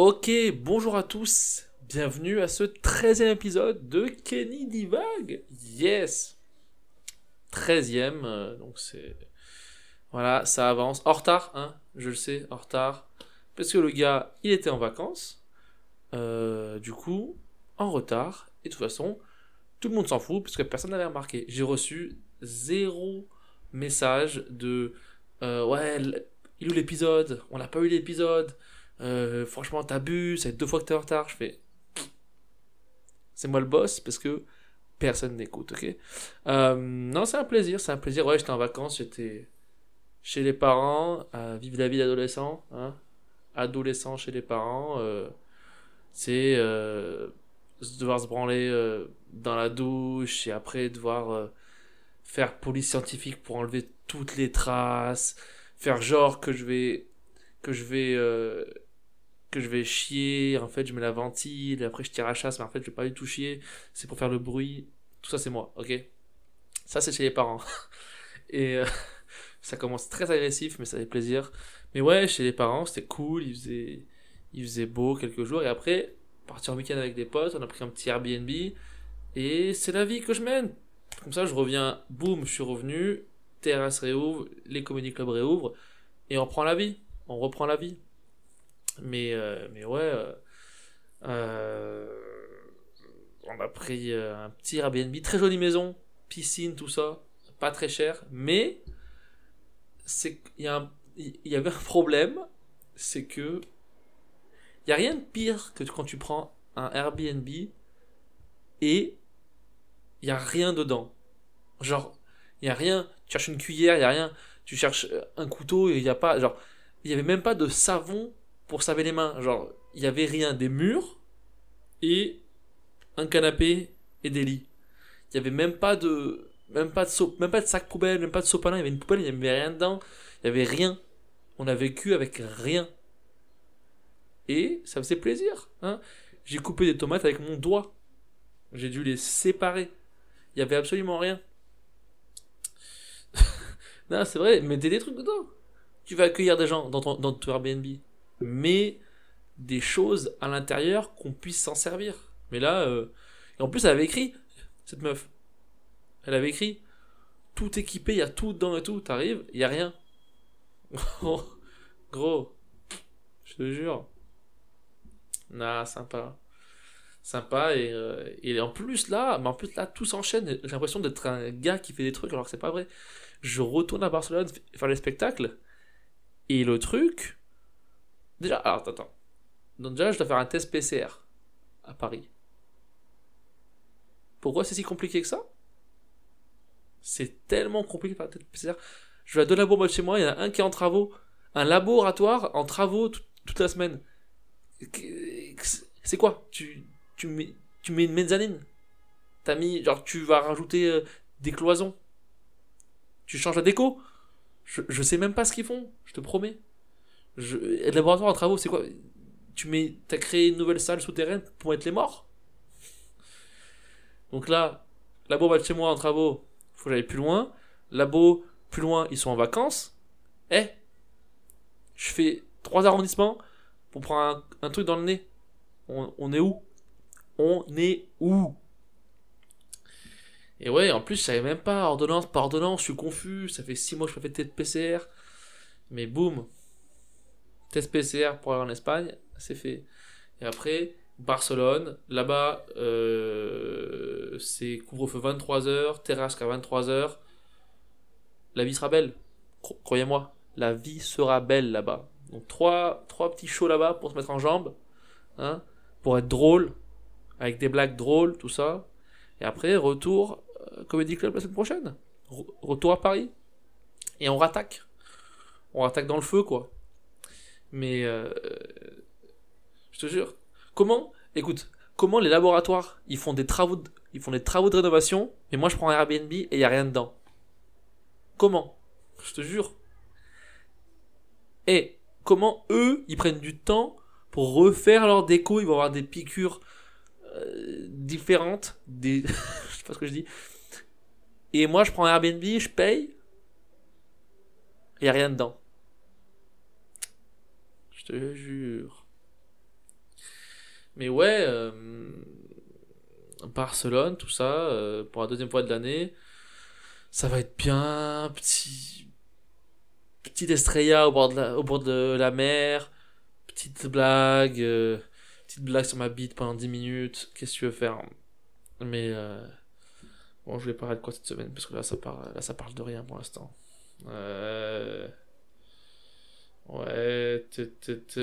Ok, bonjour à tous, bienvenue à ce 13e épisode de Kenny Divague. Yes 13e, euh, donc c'est... Voilà, ça avance. En retard, hein, je le sais, en retard. Parce que le gars, il était en vacances. Euh, du coup, en retard. Et de toute façon, tout le monde s'en fout parce que personne n'avait remarqué. J'ai reçu zéro message de euh, ouais, il est où l'épisode? On n'a pas eu l'épisode. Euh, franchement, t'abuses, c'est deux fois que t'es en retard. Je fais c'est moi le boss parce que personne n'écoute, ok? Euh, Non, c'est un plaisir, c'est un plaisir. Ouais, j'étais en vacances, j'étais chez les parents, à vivre la vie d'adolescent, hein adolescent chez les parents. euh, c'est euh, devoir se branler euh, dans la douche et après devoir faire police scientifique pour enlever toutes les traces, faire genre que je vais que je vais que je vais chier, en fait je mets la ventile, après je tire à chasse, mais en fait je vais pas du tout chier, c'est pour faire le bruit, tout ça c'est moi, ok? Ça c'est chez les parents. Et euh, ça commence très agressif, mais ça fait plaisir. Mais ouais, chez les parents c'était cool, il faisait, il faisait beau quelques jours, et après, partir en week-end avec des potes, on a pris un petit Airbnb, et c'est la vie que je mène. Comme ça je reviens, boum, je suis revenu, terrasse réouvre, les comédie clubs réouvrent, et on prend la vie, on reprend la vie. Mais, euh, mais ouais, euh, euh, on a pris un petit Airbnb, très jolie maison, piscine, tout ça, pas très cher, mais c'est il y, y avait un problème, c'est que il y a rien de pire que quand tu prends un Airbnb et il y a rien dedans. Genre, il y a rien, tu cherches une cuillère, il y a rien, tu cherches un couteau et il y a pas genre il y avait même pas de savon pour se laver les mains. Genre, il y avait rien, des murs et un canapé et des lits. Il y avait même pas de même pas de pas de sac poubelle, même pas de sopalin, il y avait une poubelle, il y avait rien dedans. Il y avait rien. On a vécu avec rien. Et ça me faisait plaisir, hein. J'ai coupé des tomates avec mon doigt. J'ai dû les séparer. Il y avait absolument rien. non, c'est vrai, mettez des trucs dedans. Tu vas accueillir des gens dans ton, dans ton Airbnb. Mais des choses à l'intérieur qu'on puisse s'en servir. Mais là, euh, en plus, elle avait écrit, cette meuf. Elle avait écrit, tout équipé, il y a tout dedans et tout. T'arrives, il y a rien. Gros, je te jure. Nah, sympa. Sympa et, euh, et en plus là, mais en plus là tout s'enchaîne. J'ai l'impression d'être un gars qui fait des trucs alors que c'est pas vrai. Je retourne à Barcelone faire les spectacles et le truc. Déjà, alors attends. Donc déjà, je dois faire un test PCR à Paris. Pourquoi c'est si compliqué que ça? C'est tellement compliqué de faire un test PCR. Je vais à deux labos de chez moi, il y en a un qui est en travaux, un laboratoire en travaux tout- toute la semaine. C'est quoi? Tu, tu, mets, tu mets une mezzanine? T'as mis, genre, tu vas rajouter euh, des cloisons? Tu changes la déco? Je, je sais même pas ce qu'ils font, je te promets. Je, laboratoire en travaux, c'est quoi? Tu mets, t'as créé une nouvelle salle souterraine pour mettre les morts? Donc là, labo va de chez moi en travaux, faut que j'aille plus loin. Labo, plus loin, ils sont en vacances. Eh Je fais trois arrondissements pour prendre un, truc dans le nez. On, est où? On est où? Et ouais, en plus, je savais même pas, ordonnance par ordonnance, je suis confus, ça fait 6 mois que je fais test PCR. Mais boum, test PCR pour aller en Espagne, c'est fait. Et après, Barcelone, là-bas, euh, c'est couvre-feu 23h, terrasse qu'à 23h. La vie sera belle, Cro- croyez-moi, la vie sera belle là-bas. Donc trois, trois petits shows là-bas pour se mettre en jambes, hein, pour être drôle, avec des blagues drôles, tout ça. Et après, retour euh, Comedy Club la semaine prochaine. Re- retour à Paris. Et on rattaque. On rattaque dans le feu, quoi. Mais, euh, je te jure. Comment, écoute, comment les laboratoires, ils font des travaux de, ils font des travaux de rénovation, mais moi je prends un Airbnb et il y a rien dedans. Comment? Je te jure. Et comment eux, ils prennent du temps pour refaire leur déco, ils vont avoir des piqûres euh, différentes, des... je sais pas ce que je dis. Et moi, je prends un Airbnb, je paye, il y a rien dedans. Te jure. mais ouais, euh, Barcelone, tout ça, euh, pour la deuxième fois de l'année, ça va être bien. Petit, petit Estrella au bord de la, au bord de la mer, petite blague, euh, petite blague sur ma bite pendant 10 minutes. Qu'est-ce que tu veux faire? Mais bon, je vais parler de quoi cette semaine parce que là, ça parle, là, ça parle de rien pour l'instant. Ouais,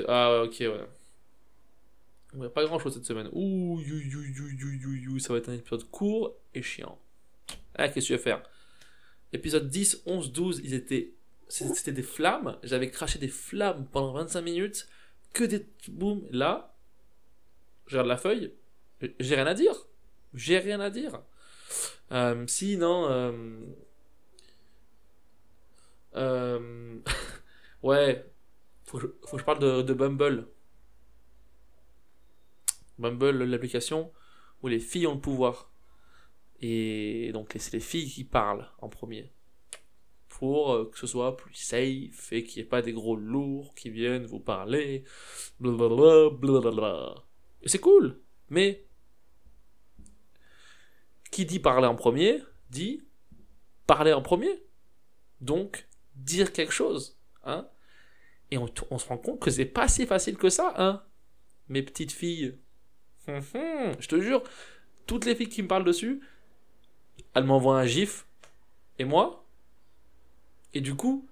ah ok, ouais. Ouais, pas grand chose cette semaine. Ouh, ça va être un épisode court et chiant. Ah, qu'est-ce que tu veux faire? Épisode 10, 11, 12, ils étaient. C'était des flammes. J'avais craché des flammes pendant 25 minutes. Que des. Boum. Là, je regarde la feuille. J'ai rien à dire. J'ai rien à dire. Euh, si, non. Euh... euh, ouais. Faut que, je, parle de, de Bumble. Bumble, l'application où les filles ont le pouvoir. Et donc c'est les filles qui parlent en premier. Pour euh, que ce soit plus safe et qu'il n'y ait pas des gros lourds qui viennent vous parler. Blablabla, blablabla. Et c'est cool. Mais qui dit parler en premier dit parler en premier. Donc dire quelque chose. Hein et on, se rend compte que c'est pas si facile que ça. Hein Mes petites filles. Hum, hum, je te jure, toutes les filles qui me parlent dessus, elles m'envoient un gif. Et moi? Et du coup,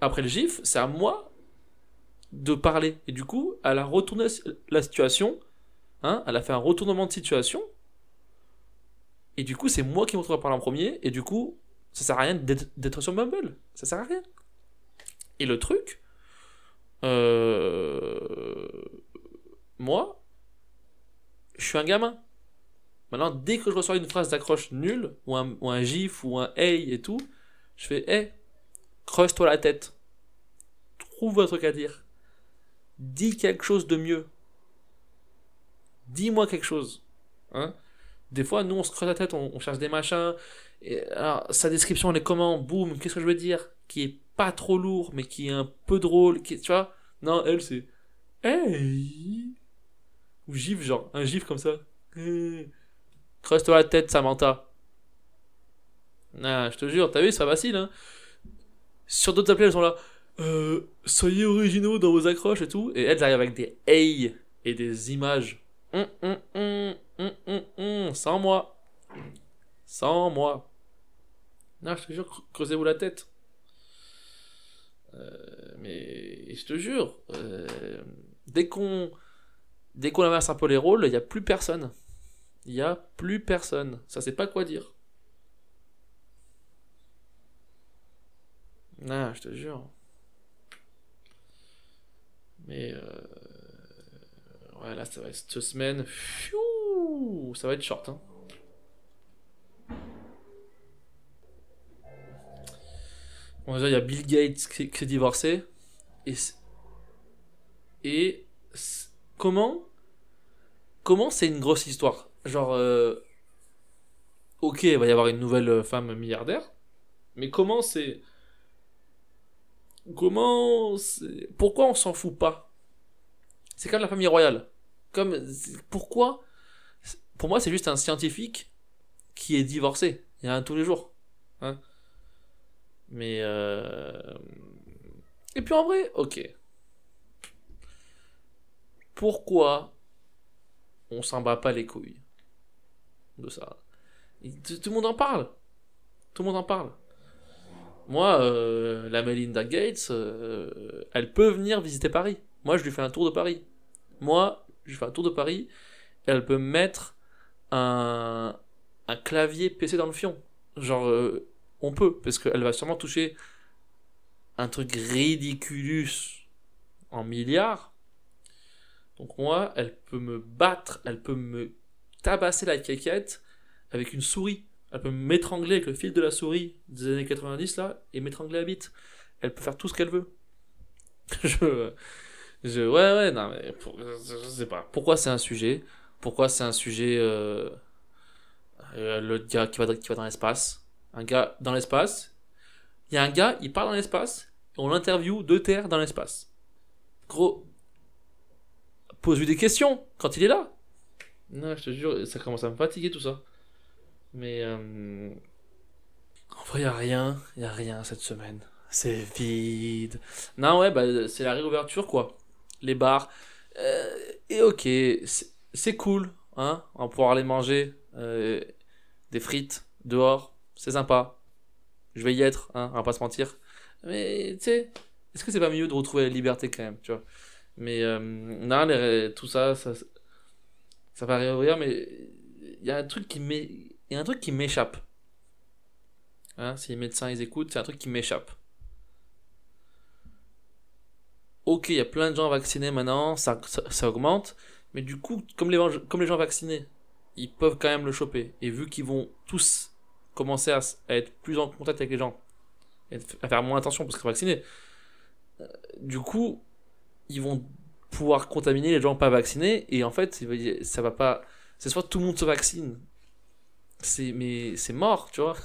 après le gif, c'est à moi de parler. Et du coup, elle a retourné la situation. Hein, elle a fait un retournement de situation. Et du coup, c'est moi qui me retrouve à parler en premier. Et du coup, ça sert à rien d'être d'être sur Bumble. Ça sert à rien. Et le truc, euh, moi, je suis un gamin. Maintenant, dès que je reçois une phrase d'accroche nulle, ou un, ou un gif, ou un hey et tout, je fais hey, creuse-toi la tête. Trouve un truc à dire. Dis quelque chose de mieux. Dis-moi quelque chose. Hein des fois, nous, on se creuse la tête, on, cherche des machins. Et, alors, sa description, elle est comment? Boum, qu'est-ce que je veux dire? Qui est pas trop lourd, mais qui est un peu drôle. Qui, tu vois Non, elle, c'est hey ou gif, genre, un gif comme ça. Creuse-toi la tête, Samantha. Ah, je te jure, t'as vu, c'est pas facile, hein. Sur d'autres appels, elles sont là. Euh, soyez originaux dans vos accroches et tout. Et elles arrivent avec des hey et des images. Hum, hum, hum, sans moi. Sans moi. Non, je te jure, creusez-vous la tête. Euh, mais je te jure, euh, dès qu'on dès qu'on inverse un peu les rôles, il n'y a plus personne. Il n'y a plus personne. Ça sait pas quoi dire. Ah, je te jure. Mais euh... ouais, là, ça va être cette semaine. Ça va être short. Hein. Bon, déjà, il y a Bill Gates qui, qui est divorcé. Et. Et. Comment Comment c'est une grosse histoire? Genre. euh, Ok, il va y avoir une nouvelle femme milliardaire. Mais comment c'est. Comment. c'est- Pourquoi on s'en fout pas? C'est comme la famille royale. Comme. Pourquoi Pour moi, c'est juste un scientifique qui est divorcé. Il y a un tous les jours. Hein Mais. euh, Et puis en vrai, ok. Pourquoi on s'en bat pas les couilles de ça? Tout, le monde en parle. Tout le monde en parle. Moi, euh, la Melinda Gates, euh, elle peut venir visiter Paris. Moi, je lui fais un tour de Paris. Moi, je lui fais un tour de Paris. Elle peut mettre un, un clavier PC dans le fion. Genre, on peut, parce qu'elle va sûrement toucher un truc ridiculus en milliards. Donc moi, elle peut me battre, elle peut me tabasser la caquette avec une souris. Elle peut m'étrangler avec le fil de la souris des années 90 là et m'étrangler la bite. Elle peut faire tout ce qu'elle veut. je, ouais, ouais, non mais je, sais pas. Pourquoi c'est un sujet? Pourquoi c'est un sujet euh, euh, le gars qui va dans l'espace? Un gars dans l'espace. Il y a un gars, il part dans l'espace on l'interview de terre dans l'espace. Gros, pose-lui des questions quand il est là. Non, je te jure, ça commence à me fatiguer tout ça. Mais euh, en vrai, y a rien, y a rien cette semaine. C'est vide. Non, ouais, bah c'est la réouverture quoi. Les bars. Euh, et ok, c'est- cool, hein. On pouvoir aller manger euh, des frites dehors. C'est sympa. Je vais y être, hein. On va pas se mentir. Mais tu sais, est-ce que c'est pas mieux de retrouver la liberté quand même, tu vois? Mais euh, non, tout ça, ça, ça va réouvrir, mais il y a un truc qui il y a un truc qui m'échappe. Hein, si les médecins ils écoutent, c'est un truc qui m'échappe. Ok, il y a plein de gens vaccinés maintenant, ça, ça, ça augmente, mais du coup, comme les, comme les gens vaccinés, ils peuvent quand même le choper. Et vu qu'ils vont tous commencer à, être plus en contact avec les gens, à faire moins attention parce qu'ils sont vaccinés, euh, du coup, ils vont pouvoir contaminer les gens pas vaccinés, et en fait, ça va pas. C'est soit tout le monde se vaccine, c'est mais c'est mort, tu vois.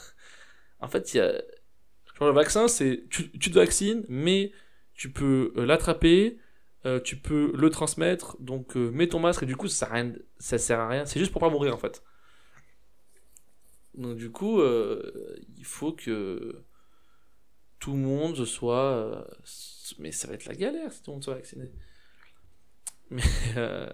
En fait, le vaccin, c'est. Tu, te vaccines, mais tu peux euh, l'attraper, euh, tu peux le transmettre, donc mets ton masque, et du coup, ça. Ça sert à rien. C'est juste pour pas mourir, en fait. Donc, du coup, euh, il faut que tout le monde soit. euh, mais ça va être la galère si tout le monde soit vacciné. Mais. euh,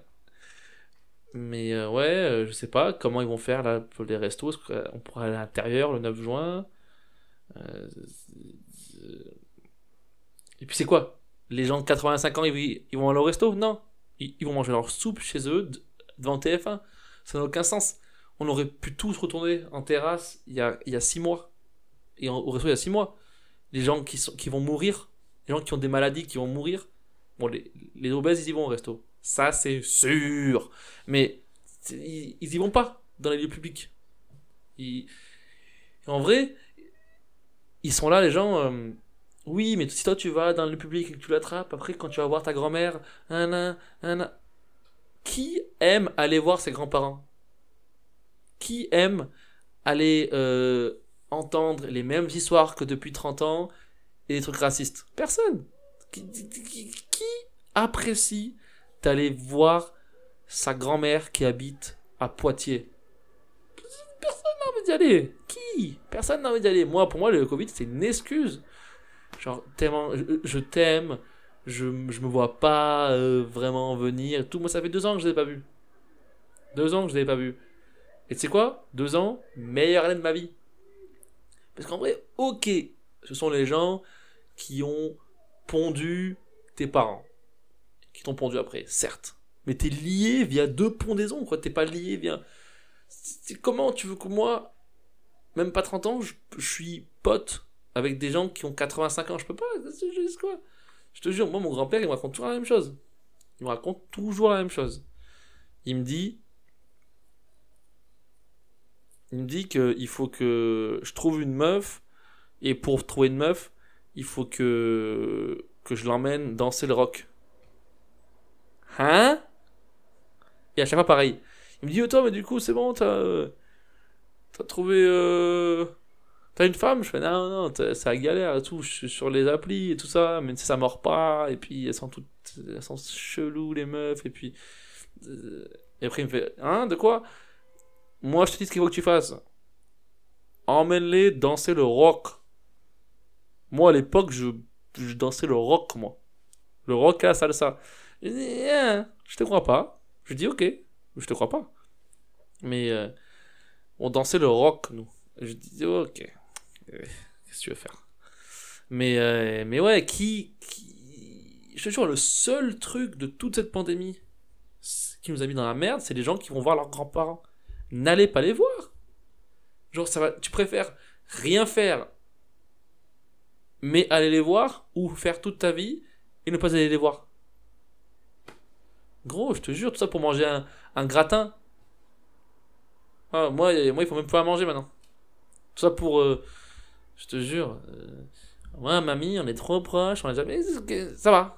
mais ouais, je sais pas comment ils vont faire là pour les restos. Est-ce qu'on pourra aller à l'intérieur le 9 juin? Et puis c'est quoi? Les gens de 85 ans, ils, vont aller au resto? Non. Ils, vont manger leur soupe chez eux, devant TF1. Ça n'a aucun sens. On aurait pu tous retourner en terrasse il y a, il y a 6 mois. Et au resto il y a 6 mois. Les gens qui, sont, qui vont mourir, les gens qui ont des maladies qui vont mourir, bon, les, les obèses, ils y vont au resto. Ça, c'est sûr. Mais ils, ils y vont pas dans les lieux publics. En vrai, ils sont là, les gens. euh, Oui, mais si toi tu vas dans le public et que tu l'attrapes, après quand tu vas voir ta grand-mère, un, un- qui aime aller voir ses grands-parents? Qui aime aller euh, entendre les mêmes histoires que depuis 30 ans et des trucs racistes Personne. Qui, apprécie d'aller voir sa grand-mère qui habite à Poitiers? Personne n'a envie d'y aller. Qui? Personne n'a envie d'y aller. Moi, pour moi, le Covid, c'est une excuse. Genre, tellement, je, t'aime, je, je me vois pas euh, vraiment venir. Tout, moi, ça fait deux ans que je l'ai pas vu. Deux ans que je l'ai pas vu. Et tu sais quoi? Deux ans, meilleure année de ma vie. Parce qu'en vrai, ok, ce sont les gens qui ont pondu tes parents. Qui t'ont pondu après, certes. Mais t'es lié via deux pondaisons, quoi. T'es pas lié via. Comment tu veux que moi, même pas 30 ans, je, je suis pote avec des gens qui ont 85 ans? Je peux pas, c'est juste quoi. Je te jure, moi, mon grand-père, il me raconte toujours la même chose. Il me raconte toujours la même chose. Il me dit. Il me dit qu'il faut que je trouve une meuf, et pour trouver une meuf, il faut que, que je l'emmène danser le rock. Hein? Et à chaque fois, pareil. Il me dit, oh, toi, mais du coup, c'est bon, t'as. T'as trouvé. euh, T'as une femme? Je fais, non, non, c'est la galère et tout. Je suis sur les applis et tout ça, tu sais, ça mord pas. Et puis, elles sont toutes. Elles sont cheloues, les meufs. Et puis. euh, Et après, il me fait, hein, de quoi? Moi, je te dis ce qu'il faut que tu fasses. Emmène-les danser le rock. Moi, à l'époque, je, je dansais le rock, moi. Le rock à la salsa. Je dis, hein, je te crois pas. Je dis, ok, je te crois pas. Mais euh, on dansait le rock, nous. Je dis, ok, Euh, qu'est-ce que tu veux faire? Mais, euh, mais ouais, qui, qui. Je te jure, le seul truc de toute cette pandémie qui nous a mis dans la merde, c'est les gens qui vont voir leurs grands-parents. N'allez pas les voir. Genre, ça va, tu préfères rien faire, mais aller les voir, ou faire toute ta vie et ne pas aller les voir? Gros, je te jure, tout ça pour manger un, gratin. Ah, moi, moi, il faut même pas manger maintenant. Tout ça pour. euh, je te jure. euh, ouais, mamie, on est trop proches, on a jamais. Ça va.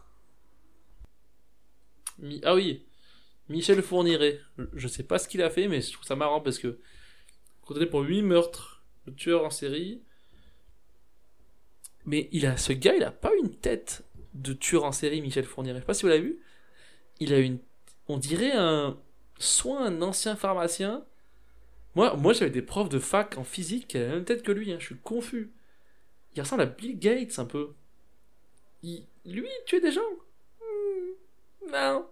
Ah oui, Michel Fourniret. Je- sais pas ce qu'il a fait, mais je trouve ça marrant parce que. Condamné pour 8 meurtres, le tueur en série. Mais il a, ce gars, il a pas une tête de tueur en série, Michel Fourniret. Je sais pas si vous l'avez vu. Il a une. on dirait un. Soit un ancien pharmacien. Moi, moi j'avais des profs de fac en physique qui avaient la même tête que lui, hein, je suis confus. Il ressemble à Bill Gates un peu. Il, lui, il tuait des gens Hmm, Non.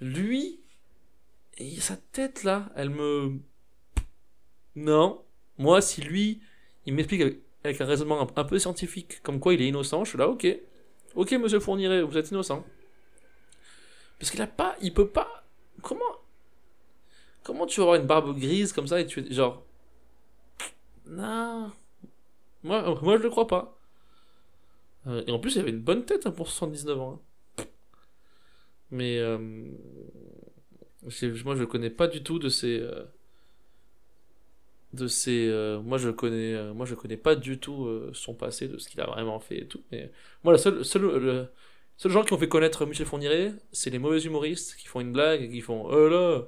Lui, sa tête là, elle me. Non. Moi, si lui, il m'explique avec, un raisonnement un, un peu scientifique, comme quoi il est innocent, je suis là, ok. Ok, monsieur Fourniret, vous êtes innocent. Parce qu'il a pas. Il peut pas. Comment. Comment tu vas avoir une barbe grise comme ça et tu es. Genre. Non. Moi, moi je le crois pas. Euh, et en plus, il avait une bonne tête hein, pour 79 ans. hein. Mais. euh, moi, je connais pas du tout de ces. euh, de ces. euh, moi, je connais. euh, moi, je connais pas du tout son passé, de ce qu'il a vraiment fait et tout. Mais moi, la seule. seule le, seuls gens qui ont fait connaître Michel Fourniret, c'est les mauvais humoristes qui font une blague et qui font Oh là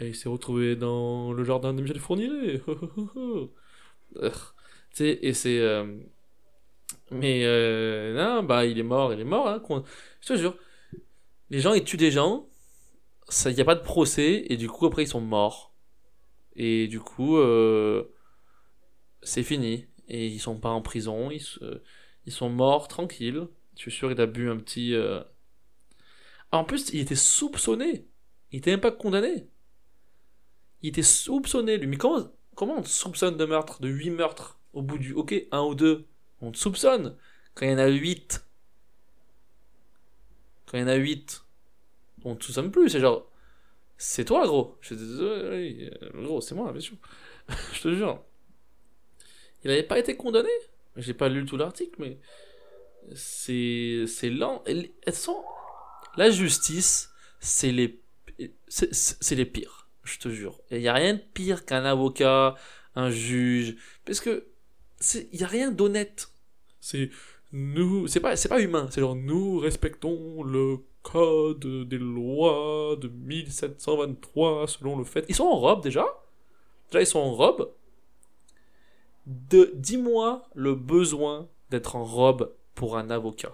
Et il s'est retrouvé dans le jardin de Michel Fourniret. Tu sais, et c'est. Mais non, bah il est mort, il est mort, hein, je te jure. Les gens, ils tuent des gens, il n'y a pas de procès, et du coup, après, ils sont morts. Et du coup, euh, c'est fini. Et ils sont pas en prison, ils, ils sont morts tranquilles. Je suis sûr qu'il a bu un petit. euh, en plus, il était soupçonné. Il était même pas condamné. Il était soupçonné, lui. Mais comment, comment on te soupçonne de meurtre De 8 meurtres au bout du. Ok, un ou deux. On te soupçonne. Quand il y en a 8. Quand il y en a 8. On te soupçonne plus. C'est genre. C'est toi, gros. Je euh, Gros, c'est moi, bien. Je te jure. Il n'avait pas été condamné. J'ai pas lu tout l'article, mais. C'est. C'est lent. Elles sont. La justice, c'est les. C'est les pires. Je te jure. Il n'y a rien de pire qu'un avocat, un juge. Parce que. Il n'y a rien d'honnête. C'est. Nous. C'est pas, c'est pas humain. C'est genre, nous respectons le code des lois de 1723 selon le fait. Ils sont en robe déjà. Déjà, ils sont en robe. De, dis-moi le besoin d'être en robe pour un avocat.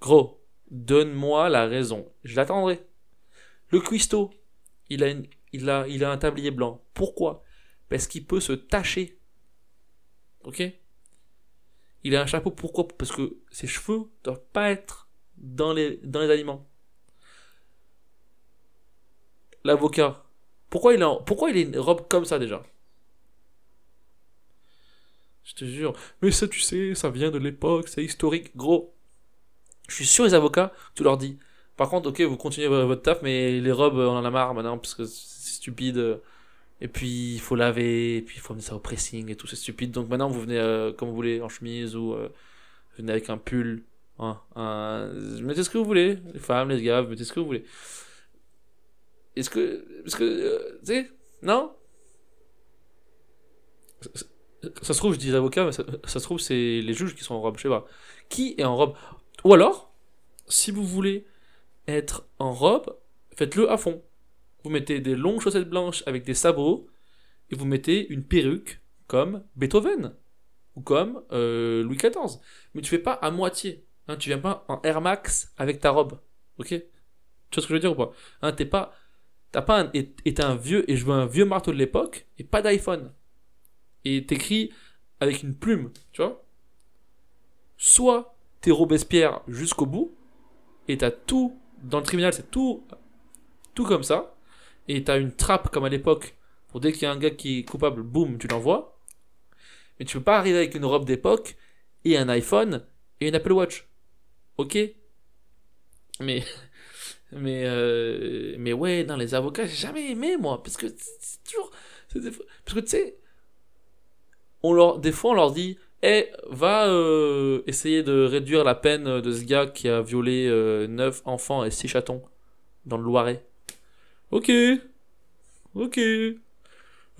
Gros, donne-moi la raison. Je l'attendrai. Le cuistot, il a, il, a, il a un tablier blanc. Pourquoi? Parce qu'il peut se tacher. Ok? Il a un chapeau. Pourquoi? Parce que ses cheveux doivent pas être dans les, dans les aliments. L'avocat. Pourquoi il, a, pourquoi il a une robe comme ça déjà? Je te jure. Mais ça, tu sais, ça vient de l'époque, c'est historique. Gros, je suis sûr les avocats, tu leur dis. Par contre, ok, vous continuez vo- votre taf, mais les robes, on en a marre maintenant, parce que c'est stupide. Et puis, il faut laver, et puis il faut mettre ça au pressing et tout, c'est stupide. Donc maintenant, vous venez euh, comme vous voulez, en chemise, ou euh, venez avec un pull. Hein, un... Mettez ce que vous voulez, les femmes, les gars, mettez ce que vous voulez. Est-ce que. Parce que. euh, tu sais Non? Ça, se trouve, je dis les avocats, mais ça, ça se trouve, c'est les juges qui sont en robe, je sais pas. Qui est en robe? Ou alors, si vous voulez être en robe, faites-le à fond. Vous mettez des longues chaussettes blanches avec des sabots, et vous mettez une perruque comme Beethoven, ou comme euh, Louis XIV. Mais tu fais pas à moitié. Hein, tu viens pas en Air Max avec ta robe. Ok? Tu vois ce que je veux dire ou pas? Hein, T'es pas. T'as pas un, un vieux, et je un vieux marteau de l'époque, et pas d'iPhone. Et t'écris avec une plume, tu vois? Soit t'es Robespierre jusqu'au bout, et t'as tout, dans le tribunal c'est tout, tout comme ça, et t'as une trappe comme à l'époque, pour dès qu'il y a un gars qui est coupable, boum, tu l'envoies. Mais tu peux pas arriver avec une robe d'époque, et un iPhone, et une Apple Watch. Ok? Mais... Mais, euh, mais ouais, dans les avocats, j'ai jamais aimé, moi, parce que c'est toujours... Parce que tu sais, on leur, des fois, on leur dit, eh, va euh, essayer de réduire la peine de ce gars qui a violé euh, 9 enfants et 6 chatons dans le Loiret. Ok, ok.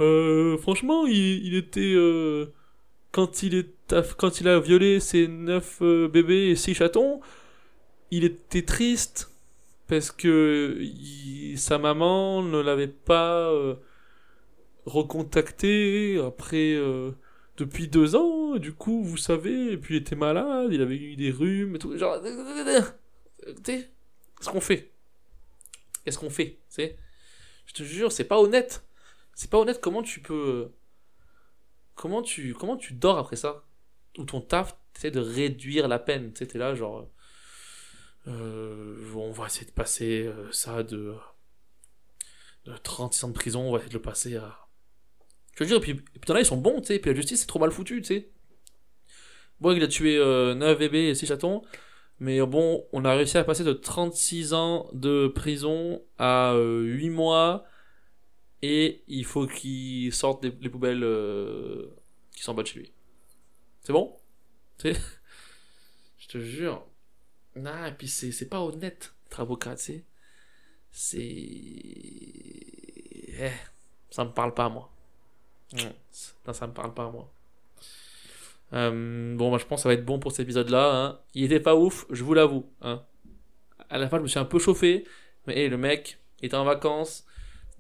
Euh, franchement, il, il était... euh, quand, il a- violé ces 9 bébés et 6 chatons, il était triste parce que sa maman ne l'avait pas euh, recontacté après euh, depuis deux ans. Du coup, vous savez, et puis il était malade, il avait eu des rhumes et tout. Genre, tu sais, ce qu'on fait. Qu'est-ce qu'on fait, sais Je te jure, c'est pas honnête. C'est pas honnête comment tu peux... Comment tu, comment tu dors après ça Ou ton taf, tu de réduire la peine. Tu sais, là, genre... Euh, on va essayer de passer euh, ça de, de 36 ans de prison, on va essayer de le passer à... Je veux dire, et puis, et puis là, ils sont bons, tu sais, puis la justice, c'est trop mal foutu, tu sais. Bon, il a tué euh, 9 bébés et 6 chatons, mais bon, on a réussi à passer de 36 ans de prison à 8 mois, et il faut qu'il sorte les, poubelles euh, qui sont en bas de chez lui. C'est bon? Je te jure. Non, et puis c'est pas honnête, être avocat, tu sais. C'est. Eh, ça me parle pas, moi. Non, ça me parle pas, moi. Euh, bon, moi je pense que ça va être bon pour cet épisode-là. Hein. Il était pas ouf, je vous l'avoue. Hein. À la fin, je me suis un peu chauffé. Mais le mec est en vacances.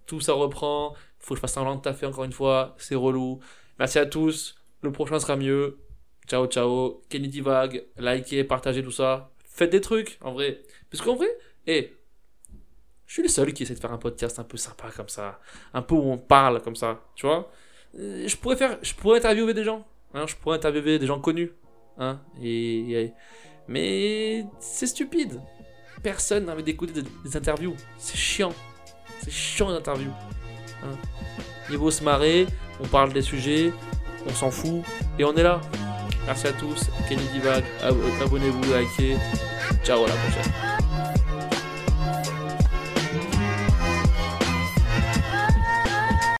Tout ça reprend. Faut que je fasse un de taffer encore une fois. C'est relou. Merci à tous. Le prochain sera mieux. Ciao, ciao. Kenny Divag. Likez, partagez tout ça. Faites des trucs, en vrai. Parce qu'en vrai, hé, je suis le seul qui essaie de faire un podcast un peu sympa comme ça. Un peu où on parle comme ça. Tu vois euh, Je pourrais faire, je pourrais interviewer des gens. Hein, je pourrais interviewer des gens connus. Hein, mais c'est stupide. Personne n'a envie d'écouter des, interviews. C'est chiant. C'est chiant les interviews. Hein. Il faut se marrer, on parle des sujets, on s'en fout, et on est là. Merci à tous, Kenny Divag, abonnez-vous, likez. Ciao, à la prochaine.